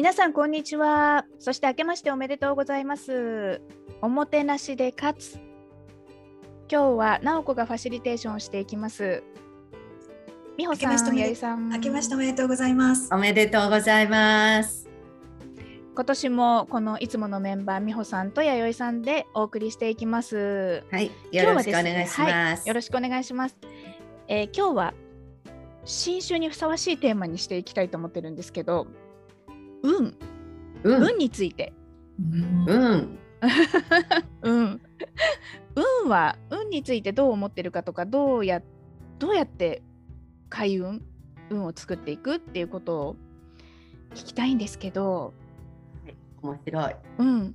皆さんこんにちは。そして明けましておめでとうございます。おもてなしで勝つ。今日は直子がファシリテーションをしていきます。美穂さん、やゆさん。明けましておめでとうございます。おめでとうございます。今年もこのいつものメンバー美穂さんと弥生さんでお送りしていきます。はいよろしくお願いします、ねはい、よろしくお願いします、えー、今日は新春にふさわしいテーマにしていきたいと思ってるんですけど運、うん、運について。うん。うん。運 は運についてどう思ってるかとかどうやどうやって開運運を作っていくっていうことを聞きたいんですけど、はい、面白い。うん。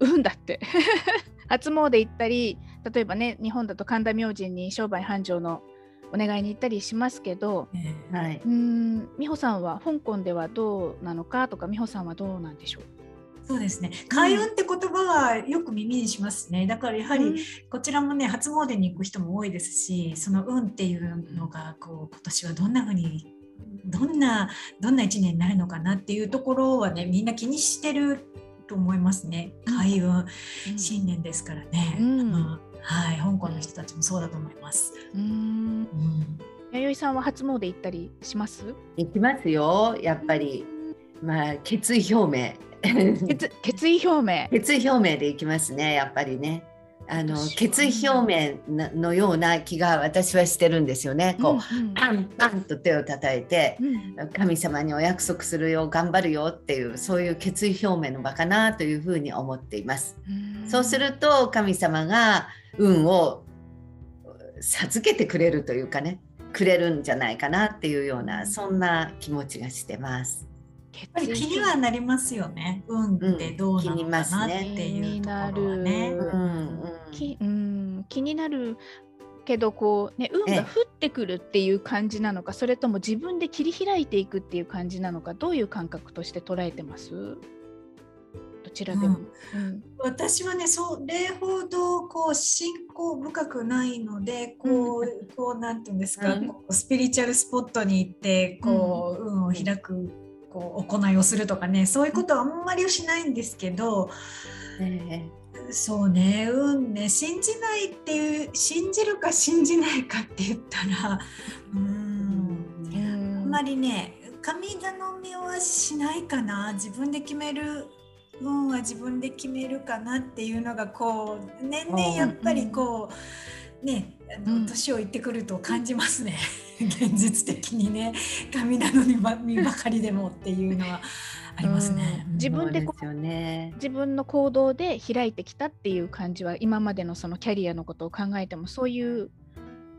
運だって 初詣行ったり例えばね日本だと神田明神に商売繁盛のお願いに行ったりしますけど、えー、はい、うん美穂さんは香港ではどうなのかとか美穂さんはどうなんでしょう？そうですね。開運って言葉はよく耳にしますね。だからやはりこちらもね初詣に行く人も多いですしその運っていうのがこう今年はどんな風にどんなどんな1年になるのかなっていうところはねみんな気にしてると思いますね。開運、うん、新年ですからね。うん、うんはい、香港の人たちもそうだと思います。うん。弥生さんは初詣行ったりします？行きますよ、やっぱり。まあ決意表明。決決意表明。決意表明で行きますね、やっぱりね。あの決意表明のような気が私はしてるんですよね。こう、うんうん、パンパンと手を叩いて、うん、神様にお約束するよ頑張るよっていうそういう決意表明の場かなというふうに思っています。うそうすると神様が運を授けてくれるというかねくれるんじゃないかなっていうようなそんな気持ちがしてます。やっぱり気にはなりますよね。運ってどうなのかなっていうところはね。気気になるけどこうね運が降ってくるっていう感じなのか、それとも自分で切り開いていくっていう感じなのか、どういう感覚として捉えてます？どちらでも、うん、私はねそれほどこう信仰深くないのでこう、うん、こうなんていうんですか、スピリチュアルスポットに行ってこう、運を開くこう行いをするとかねそういうことはあんまりしないんですけど、えー、そうね運ね信じないっていう信じるか信じないかって言ったらうん。あんまりね神頼みはしないかな。自分で決める運は自分で決めるかなっていうのがこう年々やっぱりこう、ねあの年をいってくると感じますね、現実的にね。神なのにばばかりでもっていうのは。ありますね、自分でこう、ね、自分の行動で開いてきたっていう感じは今までのそのキャリアのことを考えてもそういう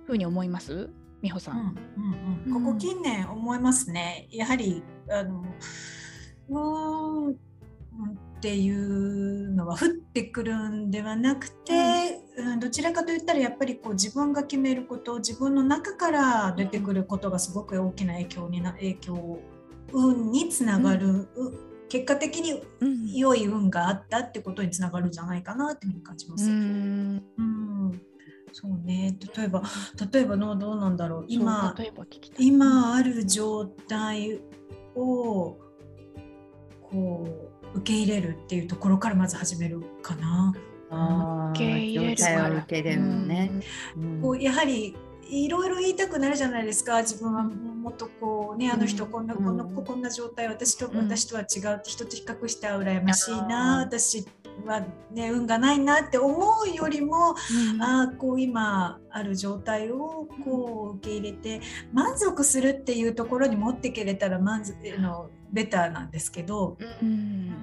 ふうに思います？美穂さん,、うんうんうん、ここ近年思いますね。やはりあのうんっていうのは降ってくるんではなくて、うん、どちらかといったらやっぱりこう自分が決めること自分の中から出てくることがすごく大きな影響にな影響運につながる、うん、結果的に良い運があったってことにつながるんじゃないかなっていうふうに感じます。うん、うん。そうね。例えば例えばのどうなんだろう。今今ある状態をこう受け入れるっていうところからまず始めるかな。受け入れる受け入れるね、こうやはりいろいろ言いたくなるじゃないですか。自分はもっとこうねあの人こんな、こんなこんな状態私と、私とは違う人と比較しては羨ましいな私はね運がないなって思うよりも、うん、あこう今ある状態をこう受け入れて満足するっていうところに持っていけれたら満足のベターなんですけど、うん、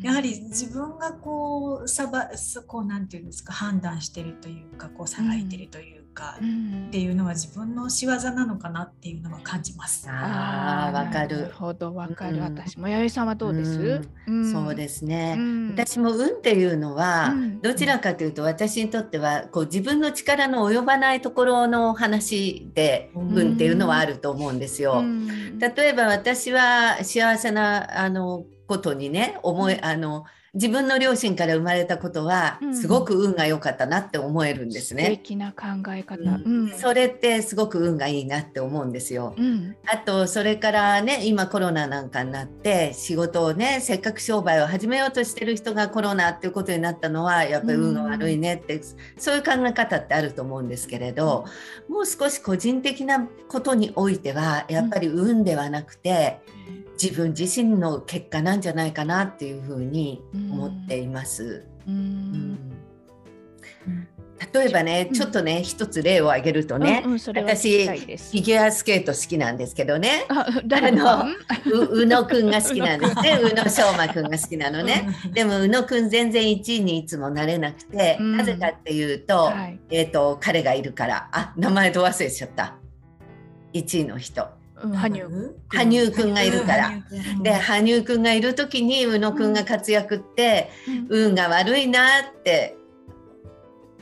やはり自分がこうさばこうなんていうんですか判断してるというかこうさばいてるというかっていうのは自分の仕業なのかなっていうのは感じます。ああわかる。なるほどわかる、うん、私も弥生さんはどうです、うん、そうですね、うん、私も運っていうのは、どちらかというと私にとってはこう自分の力の及ばないところの話で運っていうのはあると思うんですよ。例えば私は幸せなあのことにね思いあの自分の両親から生まれたことはうんすごく運が良かったなって思えるんです素ね。敵な考え方。ううんん。それってすごく運がいいなって思うんですよ。うん。あとそれからね今コロナなんかになって仕事をねせっかく商売を始めようとしてる人がコロナっていうことになったのはやっぱり運が悪いねって、そういう考え方ってあると思うんですけれど、もう少し個人的なことにおいてはやっぱり運ではなくて、自分自身の結果なんじゃないかなっていうふうに思っています。例えばね、うんちょっとね一つ例を挙げるとね、うんうん、私フィ。ギュアスケート好きなんですけどね。あ、誰の宇野くんが好きなんですね。宇野昌磨くんが好きなのね。でも宇野くん全然1位にいつもなれなくて、うん。なぜかっていうと,、はい。えー、と彼がいるから。あ名前と忘れちゃった。1位の人。うん、羽生。羽生くんがいるから。うんで羽生くんがいる時に宇野くんが活躍って、運が悪いなって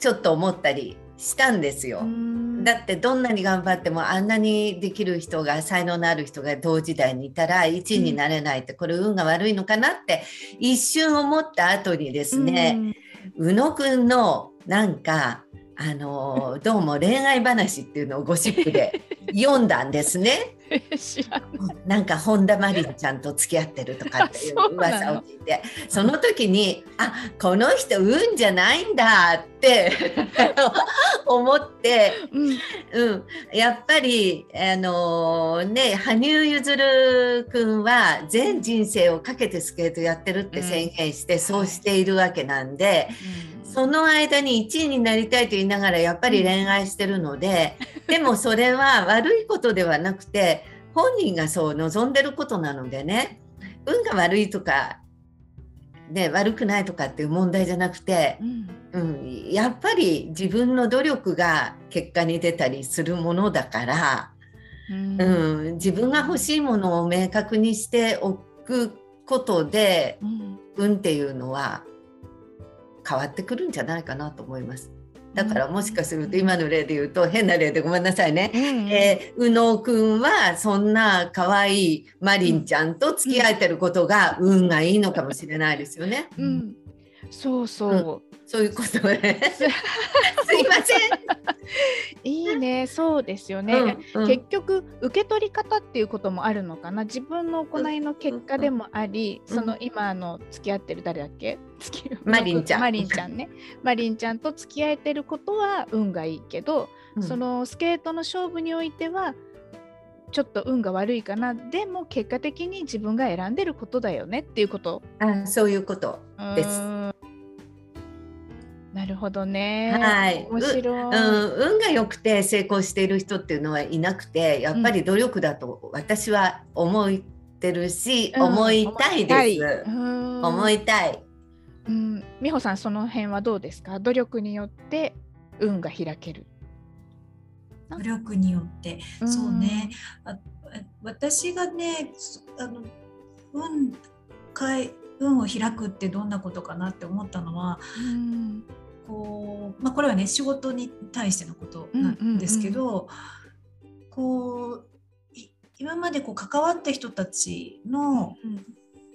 ちょっと思ったりしたんですよ。うんだってどんなに頑張ってもあんなにできる人が才能のある人が同時代にいたら1位になれないってこれ運が悪いのかなって一瞬思った後にですね、宇野くんのなんかあのどうも恋愛話っていうのをゴシップで読んだんですね。なんか本田真凜ちゃんと付き合ってるとかっていう噂を聞いて。その時にあこの人運じゃないんだって 思って、うん。うん、やっぱりあのね羽生結弦君は全人生をかけてスケートやってるって宣言して、そうしているわけなんで。その間に1位になりたいと言いながらやっぱり恋愛してるので、でもそれは悪いことではなくて本人がそう望んでることなのでね運が悪いとか、ね、悪くないとかっていう問題じゃなくて、うん。うん、やっぱり自分の努力が結果に出たりするものだから、うん。うん、自分が欲しいものを明確にしておくことでうん。運っていうのは変わってくるんじゃないかなと思います。だからもしかすると今の例で言うと変な例でごめんなさいね。うんえー、宇野くんはそんな可愛いマリンちゃんと付き合えてることが運がいいのかもしれないですよね。うんそうそう、そういうことね。す いませ いいね。そうですよね、ん。うんうん。結局受け取り方っていうこともあるのかな。自分の行いの結果でもあり、うん。その今あの付き合ってる誰だっけ？付きマリンちゃん。マリンちゃんね。マリンちゃんと付き合えてることは運がいいけど、うん。そのスケートの勝負においてはちょっと運が悪いかな。でも結果的に自分が選んでることだよねっていうこと。あそういうこと。ですなるほどね。はい面白い。うん、運が良くて成功している人っていうのはいなくてやっぱり努力だと私は思ってるし、うん思いたいです。うん思いたい。うん、美穂さんその辺はどうですか？努力によって運が開ける。努力によってそうね。あ私がねそあの運かい運を開くってどんなことかなって思ったのはうん。こう、まあ、これはね仕事に対してのことなんですけど、こうい今までこう関わった人たちの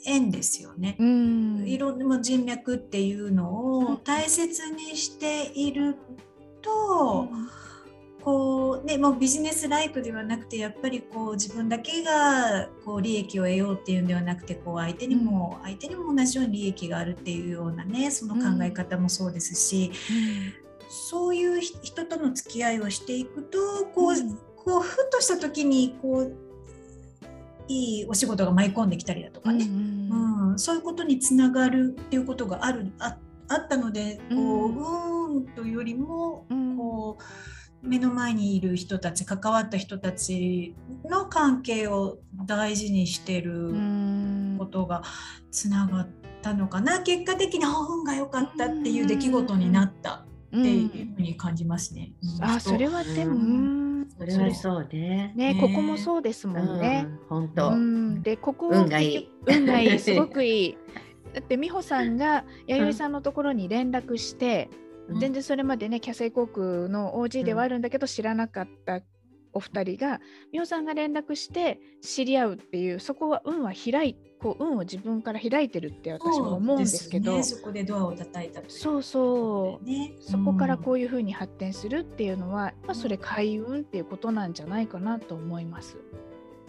縁ですよね。うん。いろんな人脈っていうのうんを大切にしていると、こうね、もうビジネスライクではなくてやっぱりこう自分だけがこう利益を得ようっていうんではなくてこう相手にも、相手にも同じように利益があるっていうようなねその考え方もそうですし、そういうひ人との付き合いをしていくとこう,、うん。こうふっとした時にこういいお仕事が舞い込んできたりだとかね、うん。うん、そういうことにつながるっていうことがあるああったのでこう、うん。うーんというよりもうん。こう目の前にいる人たち関わった人たちの関係を大事にしてうるんことがつながったのかな結果的にあ運が良かったっていう出来事になったうっていうんふうに感じますね。うんあ人それはでも、それはそうね。ねねここもそうですもんね。うん、本当。うん、でここを運がいい運がいいすごくいい。だって美穂さんが弥生さんのところに連絡して、うん全然それまでねキャセイ航空の OG ではあるんだけど、知らなかったお二人が美穂さんが連絡して知り合うっていうそこは運は開いこう運を自分から開いてるって私も思うんですけどそ,、ね、そこでドアを叩いたとそうそう、ね、そこからこういうふうに発展するっていうのは、まあ、それ開運っていうことなんじゃないかなと思います。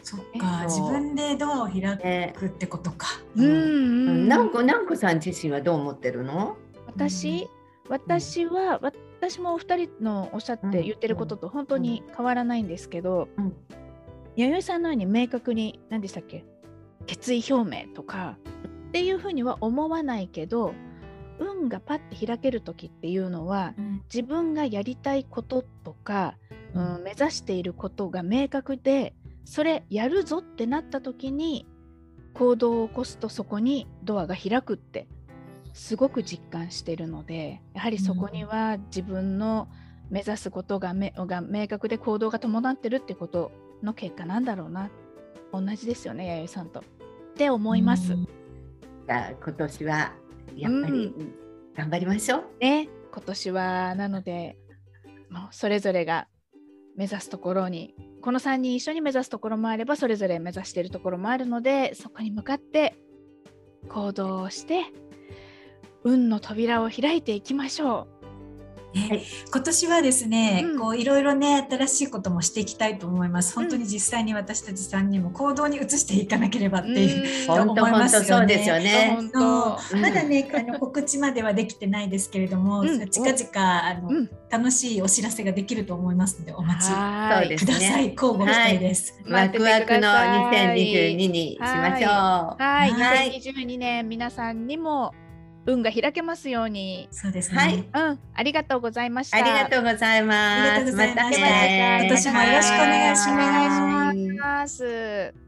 そっか、自分でドアを開くってことか。うん、うん、なんこ、なんこさん自身はどう思ってるの？私、私は、私もお二人のおっしゃって言ってることと本当に変わらないんですけど。うん、弥生さんのように明確に、何でしたっけ？決意表明とか。っていうふうには思わないけど。運がパッて開ける時っていうのは、うん、自分がやりたいこととか、うん、目指していることが明確でそれやるぞってなった時に行動を起こすとそこにドアが開くってすごく実感してるのでやはりそこには自分の目指すことがめが明確で行動が伴ってるってことの結果なんだろうな同じですよね弥生さんと。って思います。じゃあ今年はやっぱり頑張りましょう。うん、ね今年はなのでもうそれぞれが目指すところにこの3人一緒に目指すところもあればそれぞれ目指しているところもあるのでそこに向かって行動をして運の扉を開いていきましょう。ね、今年はですね、うん、こういろいろね新しいこともしていきたいと思います。本当に実際に私たち三人も行動に移していかなければっていう、うん、思いますよね。よね。まだねあの告知まではできてないですけれども、うん、近々あの、楽しいお知らせができると思思いますのでお待ちください。交互期待です。ワクワクの2022にしましょう。はい、はい、2022年皆さんにも運が開けますように。そうですね。はい、うん、ありがとうございました。ありがとうございます。またね。今年もよろしくお願いします。